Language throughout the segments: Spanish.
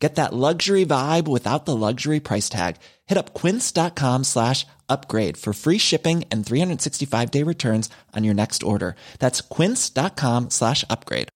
Get that luxury vibe without the luxury price tag. Hit up quince.com slash upgrade for free shipping and 365 day returns on your next order. That's quince.com slash upgrade.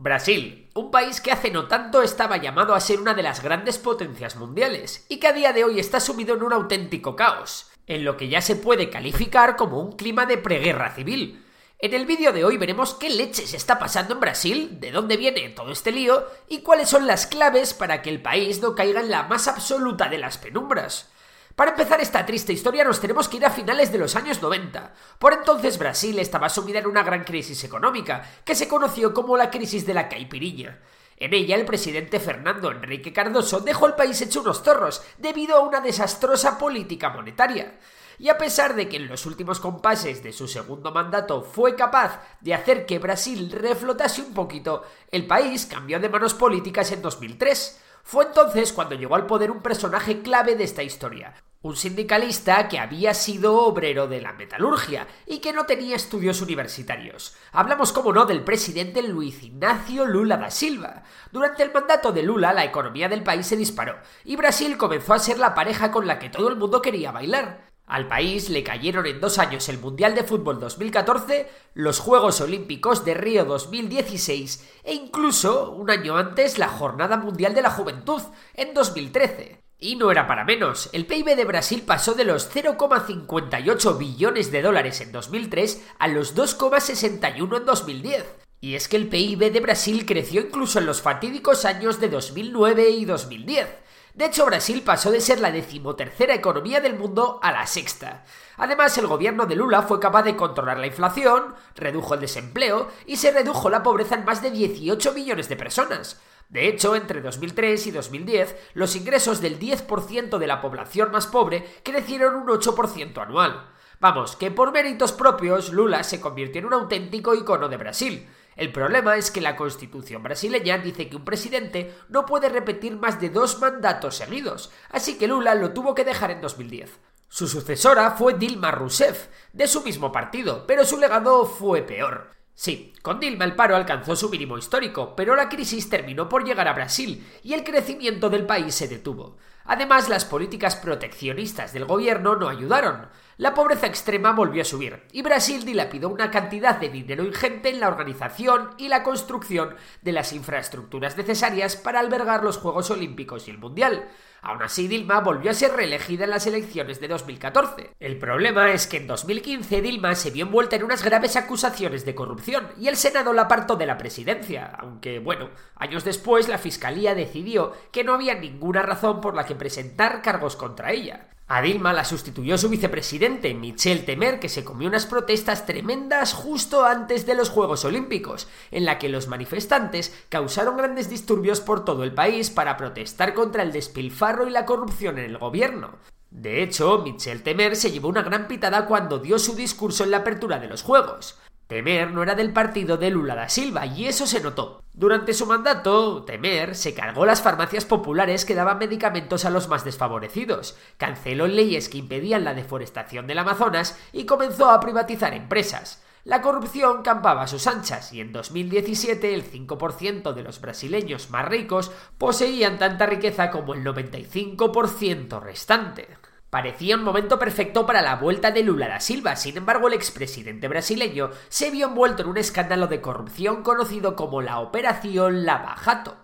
Brasil, un país que hace no tanto estaba llamado a ser una de las grandes potencias mundiales y que a día de hoy está sumido en un auténtico caos, en lo que ya se puede calificar como un clima de preguerra civil. En el vídeo de hoy veremos qué leches está pasando en Brasil, de dónde viene todo este lío y cuáles son las claves para que el país no caiga en la más absoluta de las penumbras. Para empezar esta triste historia nos tenemos que ir a finales de los años 90. Por entonces Brasil estaba sumida en una gran crisis económica, que se conoció como la crisis de la caipiriña. En ella el presidente Fernando Enrique Cardoso dejó el país hecho unos zorros debido a una desastrosa política monetaria y a pesar de que en los últimos compases de su segundo mandato fue capaz de hacer que Brasil reflotase un poquito, el país cambió de manos políticas en 2003. Fue entonces cuando llegó al poder un personaje clave de esta historia, un sindicalista que había sido obrero de la metalurgia y que no tenía estudios universitarios. Hablamos, como no, del presidente Luis Ignacio Lula da Silva. Durante el mandato de Lula, la economía del país se disparó y Brasil comenzó a ser la pareja con la que todo el mundo quería bailar. Al país le cayeron en dos años el Mundial de Fútbol 2014, los Juegos Olímpicos de Río 2016 e incluso un año antes la Jornada Mundial de la Juventud en 2013. Y no era para menos, el PIB de Brasil pasó de los 0,58 billones de dólares en 2003 a los 2,61 en 2010. Y es que el PIB de Brasil creció incluso en los fatídicos años de 2009 y 2010 de hecho, Brasil pasó de ser la decimotercera economía del mundo a la sexta. Además, el gobierno de Lula fue capaz de controlar la inflación, redujo el desempleo y se redujo la pobreza en más de 18 millones de personas. De hecho, entre 2003 y 2010, los ingresos del 10% de la población más pobre crecieron un 8% anual. Vamos, que por méritos propios Lula se convirtió en un auténtico icono de Brasil, el problema es que la constitución brasileña dice que un presidente no puede repetir más de dos mandatos seguidos, así que Lula lo tuvo que dejar en 2010. Su sucesora fue Dilma Rousseff, de su mismo partido, pero su legado fue peor. Sí, con Dilma el paro alcanzó su mínimo histórico, pero la crisis terminó por llegar a Brasil y el crecimiento del país se detuvo. Además, las políticas proteccionistas del gobierno no ayudaron. La pobreza extrema volvió a subir y Brasil dilapidó una cantidad de dinero ingente en la organización y la construcción de las infraestructuras necesarias para albergar los Juegos Olímpicos y el Mundial. Aún así, Dilma volvió a ser reelegida en las elecciones de 2014. El problema es que en 2015 Dilma se vio envuelta en unas graves acusaciones de corrupción y el Senado la apartó de la presidencia, aunque bueno, años después la Fiscalía decidió que no había ninguna razón por la que presentar cargos contra ella. A Dilma la sustituyó su vicepresidente, Michel Temer, que se comió unas protestas tremendas justo antes de los Juegos Olímpicos, en la que los manifestantes causaron grandes disturbios por todo el país para protestar contra el despilfarro y la corrupción en el gobierno. De hecho, Michel Temer se llevó una gran pitada cuando dio su discurso en la apertura de los Juegos. Temer no era del partido de Lula da Silva y eso se notó. Durante su mandato, Temer se cargó las farmacias populares que daban medicamentos a los más desfavorecidos, canceló leyes que impedían la deforestación del Amazonas y comenzó a privatizar empresas. La corrupción campaba a sus anchas y en 2017 el 5% de los brasileños más ricos poseían tanta riqueza como el 95% restante. Parecía un momento perfecto para la vuelta de Lula da Silva, sin embargo el expresidente brasileño se vio envuelto en un escándalo de corrupción conocido como la Operación Lava Jato.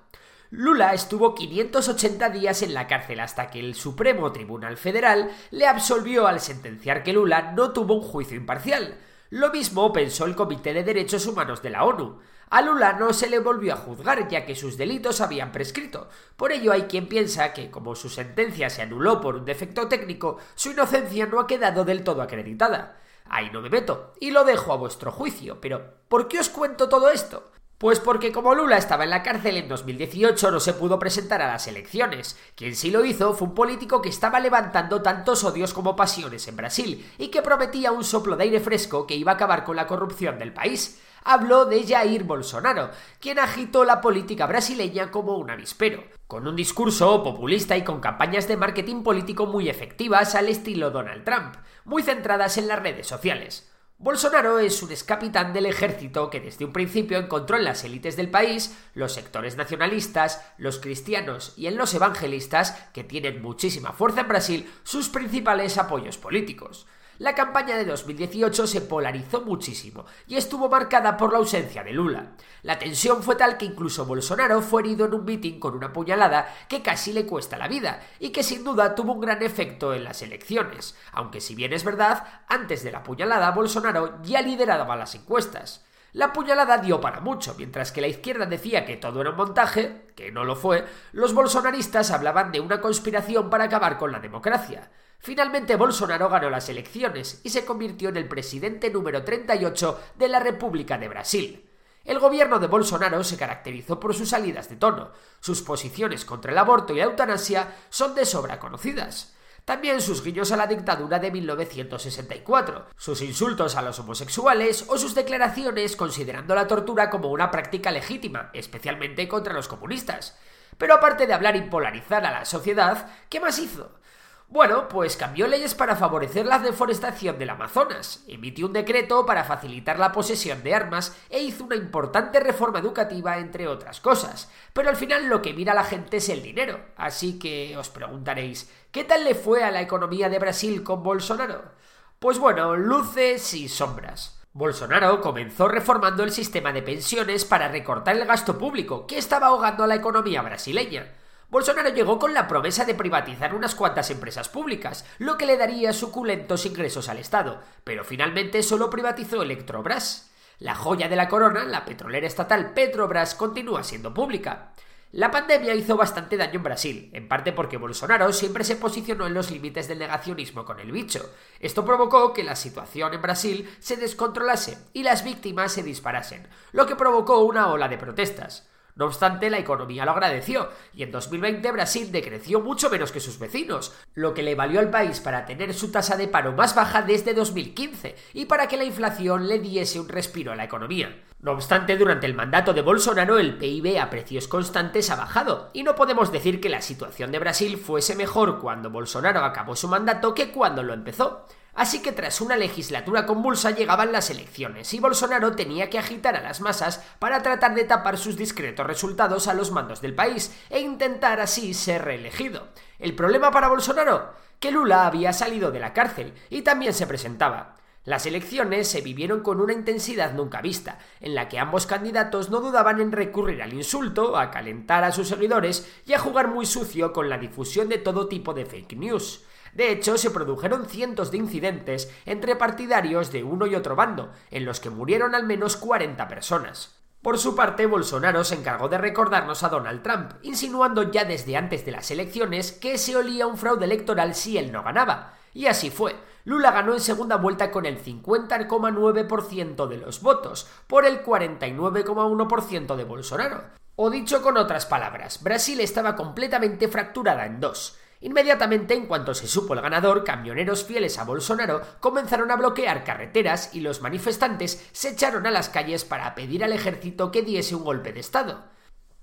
Lula estuvo 580 días en la cárcel hasta que el Supremo Tribunal Federal le absolvió al sentenciar que Lula no tuvo un juicio imparcial. Lo mismo pensó el Comité de Derechos Humanos de la ONU. A Lula no se le volvió a juzgar ya que sus delitos habían prescrito. Por ello hay quien piensa que, como su sentencia se anuló por un defecto técnico, su inocencia no ha quedado del todo acreditada. Ahí no me meto, y lo dejo a vuestro juicio, pero ¿por qué os cuento todo esto? Pues porque como Lula estaba en la cárcel en 2018 no se pudo presentar a las elecciones. Quien sí lo hizo fue un político que estaba levantando tantos odios como pasiones en Brasil y que prometía un soplo de aire fresco que iba a acabar con la corrupción del país. Habló de Jair Bolsonaro, quien agitó la política brasileña como un avispero, con un discurso populista y con campañas de marketing político muy efectivas al estilo Donald Trump, muy centradas en las redes sociales. Bolsonaro es un excapitán del ejército que desde un principio encontró en las élites del país, los sectores nacionalistas, los cristianos y en los evangelistas, que tienen muchísima fuerza en Brasil, sus principales apoyos políticos. La campaña de 2018 se polarizó muchísimo y estuvo marcada por la ausencia de Lula. La tensión fue tal que incluso Bolsonaro fue herido en un mitin con una puñalada que casi le cuesta la vida y que sin duda tuvo un gran efecto en las elecciones, aunque si bien es verdad, antes de la puñalada Bolsonaro ya lideraba las encuestas. La puñalada dio para mucho, mientras que la izquierda decía que todo era un montaje, que no lo fue, los bolsonaristas hablaban de una conspiración para acabar con la democracia. Finalmente Bolsonaro ganó las elecciones y se convirtió en el presidente número 38 de la República de Brasil. El gobierno de Bolsonaro se caracterizó por sus salidas de tono. Sus posiciones contra el aborto y la eutanasia son de sobra conocidas. También sus guiños a la dictadura de 1964, sus insultos a los homosexuales o sus declaraciones considerando la tortura como una práctica legítima, especialmente contra los comunistas. Pero aparte de hablar y polarizar a la sociedad, ¿qué más hizo? Bueno, pues cambió leyes para favorecer la deforestación del Amazonas, emitió un decreto para facilitar la posesión de armas e hizo una importante reforma educativa, entre otras cosas. Pero al final lo que mira la gente es el dinero, así que os preguntaréis, ¿qué tal le fue a la economía de Brasil con Bolsonaro? Pues bueno, luces y sombras. Bolsonaro comenzó reformando el sistema de pensiones para recortar el gasto público, que estaba ahogando a la economía brasileña. Bolsonaro llegó con la promesa de privatizar unas cuantas empresas públicas, lo que le daría suculentos ingresos al Estado, pero finalmente solo privatizó Electrobras. La joya de la corona, la petrolera estatal Petrobras, continúa siendo pública. La pandemia hizo bastante daño en Brasil, en parte porque Bolsonaro siempre se posicionó en los límites del negacionismo con el bicho. Esto provocó que la situación en Brasil se descontrolase y las víctimas se disparasen, lo que provocó una ola de protestas. No obstante, la economía lo agradeció y en 2020 Brasil decreció mucho menos que sus vecinos, lo que le valió al país para tener su tasa de paro más baja desde 2015 y para que la inflación le diese un respiro a la economía. No obstante, durante el mandato de Bolsonaro el PIB a precios constantes ha bajado y no podemos decir que la situación de Brasil fuese mejor cuando Bolsonaro acabó su mandato que cuando lo empezó. Así que tras una legislatura convulsa llegaban las elecciones y Bolsonaro tenía que agitar a las masas para tratar de tapar sus discretos resultados a los mandos del país e intentar así ser reelegido. ¿El problema para Bolsonaro? Que Lula había salido de la cárcel y también se presentaba. Las elecciones se vivieron con una intensidad nunca vista, en la que ambos candidatos no dudaban en recurrir al insulto, a calentar a sus seguidores y a jugar muy sucio con la difusión de todo tipo de fake news. De hecho, se produjeron cientos de incidentes entre partidarios de uno y otro bando, en los que murieron al menos 40 personas. Por su parte, Bolsonaro se encargó de recordarnos a Donald Trump, insinuando ya desde antes de las elecciones que se olía un fraude electoral si él no ganaba. Y así fue. Lula ganó en segunda vuelta con el 50,9% de los votos, por el 49,1% de Bolsonaro. O dicho con otras palabras, Brasil estaba completamente fracturada en dos. Inmediatamente, en cuanto se supo el ganador, camioneros fieles a Bolsonaro comenzaron a bloquear carreteras y los manifestantes se echaron a las calles para pedir al ejército que diese un golpe de Estado.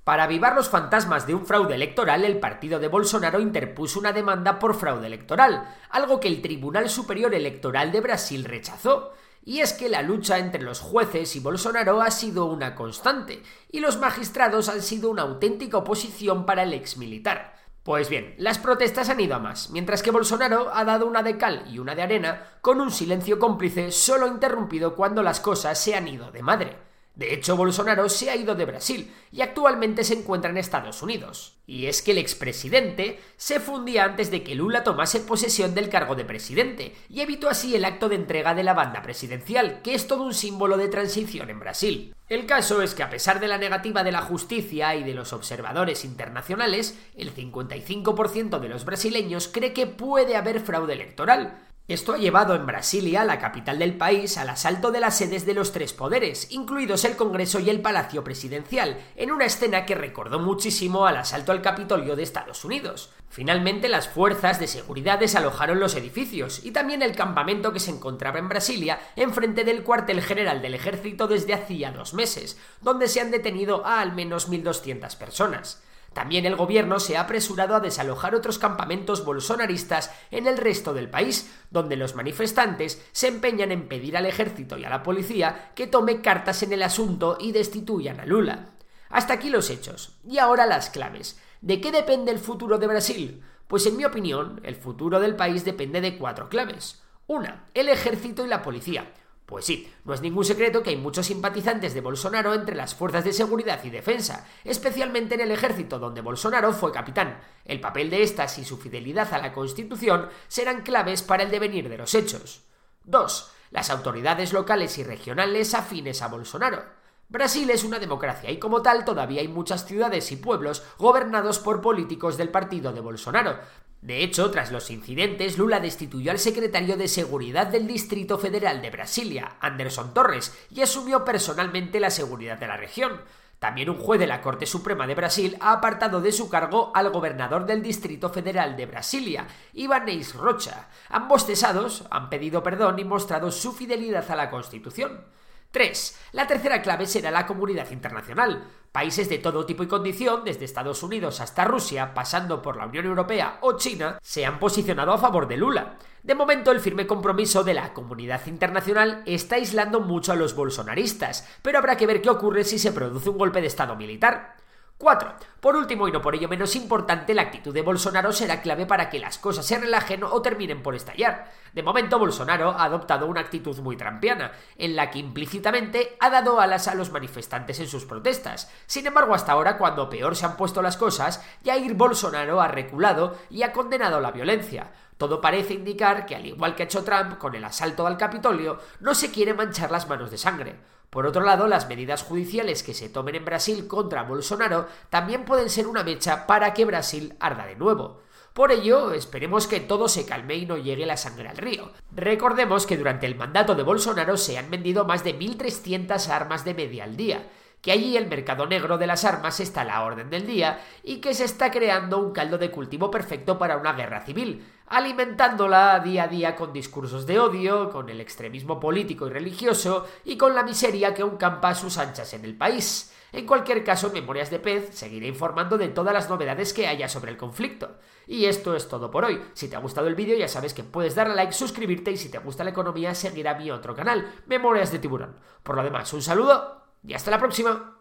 Para avivar los fantasmas de un fraude electoral, el partido de Bolsonaro interpuso una demanda por fraude electoral, algo que el Tribunal Superior Electoral de Brasil rechazó. Y es que la lucha entre los jueces y Bolsonaro ha sido una constante, y los magistrados han sido una auténtica oposición para el exmilitar. Pues bien, las protestas han ido a más, mientras que Bolsonaro ha dado una de cal y una de arena, con un silencio cómplice solo interrumpido cuando las cosas se han ido de madre. De hecho, Bolsonaro se ha ido de Brasil y actualmente se encuentra en Estados Unidos. Y es que el expresidente se fundía antes de que Lula tomase posesión del cargo de presidente y evitó así el acto de entrega de la banda presidencial, que es todo un símbolo de transición en Brasil. El caso es que a pesar de la negativa de la justicia y de los observadores internacionales, el 55% de los brasileños cree que puede haber fraude electoral, Esto ha llevado en Brasilia, la capital del país, al asalto de las sedes de los tres poderes, incluidos el Congreso y el Palacio Presidencial, en una escena que recordó muchísimo al asalto al Capitolio de Estados Unidos. Finalmente, las fuerzas de seguridad desalojaron los edificios y también el campamento que se encontraba en Brasilia, enfrente del cuartel general del ejército desde hacía dos meses, donde se han detenido a al menos 1.200 personas. También el gobierno se ha apresurado a desalojar otros campamentos bolsonaristas en el resto del país, donde los manifestantes se empeñan en pedir al ejército y a la policía que tome cartas en el asunto y destituyan a Lula. Hasta aquí los hechos. Y ahora las claves. ¿De qué depende el futuro de Brasil? Pues en mi opinión, el futuro del país depende de cuatro claves. Una, el ejército y la policía. Pues sí, no es ningún secreto que hay muchos simpatizantes de Bolsonaro entre las fuerzas de seguridad y defensa, especialmente en el ejército donde Bolsonaro fue capitán. El papel de estas y su fidelidad a la Constitución serán claves para el devenir de los hechos. 2. Las autoridades locales y regionales afines a Bolsonaro. Brasil es una democracia y como tal todavía hay muchas ciudades y pueblos gobernados por políticos del partido de Bolsonaro, de hecho, tras los incidentes, Lula destituyó al secretario de Seguridad del Distrito Federal de Brasilia, Anderson Torres, y asumió personalmente la seguridad de la región. También un juez de la Corte Suprema de Brasil ha apartado de su cargo al gobernador del Distrito Federal de Brasilia, Ibanez Rocha. Ambos cesados han pedido perdón y mostrado su fidelidad a la Constitución. 3. La tercera clave será la comunidad internacional. Países de todo tipo y condición, desde Estados Unidos hasta Rusia, pasando por la Unión Europea o China, se han posicionado a favor de Lula. De momento, el firme compromiso de la comunidad internacional está aislando mucho a los bolsonaristas, pero habrá que ver qué ocurre si se produce un golpe de Estado militar. 4. Por último, y no por ello menos importante, la actitud de Bolsonaro será clave para que las cosas se relajen o terminen por estallar. De momento, Bolsonaro ha adoptado una actitud muy trampiana, en la que implícitamente ha dado alas a los manifestantes en sus protestas. Sin embargo, hasta ahora, cuando peor se han puesto las cosas, Jair Bolsonaro ha reculado y ha condenado la violencia. Todo parece indicar que, al igual que ha hecho Trump con el asalto al Capitolio, no se quiere manchar las manos de sangre. Por otro lado, las medidas judiciales que se tomen en Brasil contra Bolsonaro también pueden ser una mecha para que Brasil arda de nuevo. Por ello, esperemos que todo se calme y no llegue la sangre al río. Recordemos que durante el mandato de Bolsonaro se han vendido más de 1.300 armas de media al día, que allí el mercado negro de las armas está a la orden del día y que se está creando un caldo de cultivo perfecto para una guerra civil, alimentándola día a día con discursos de odio, con el extremismo político y religioso y con la miseria que aún campa a sus anchas en el país. En cualquier caso, Memorias de Pez seguiré informando de todas las novedades que haya sobre el conflicto. Y esto es todo por hoy. Si te ha gustado el vídeo ya sabes que puedes darle like, suscribirte y si te gusta la economía seguir a mi otro canal, Memorias de Tiburón. Por lo demás, un saludo y hasta la próxima.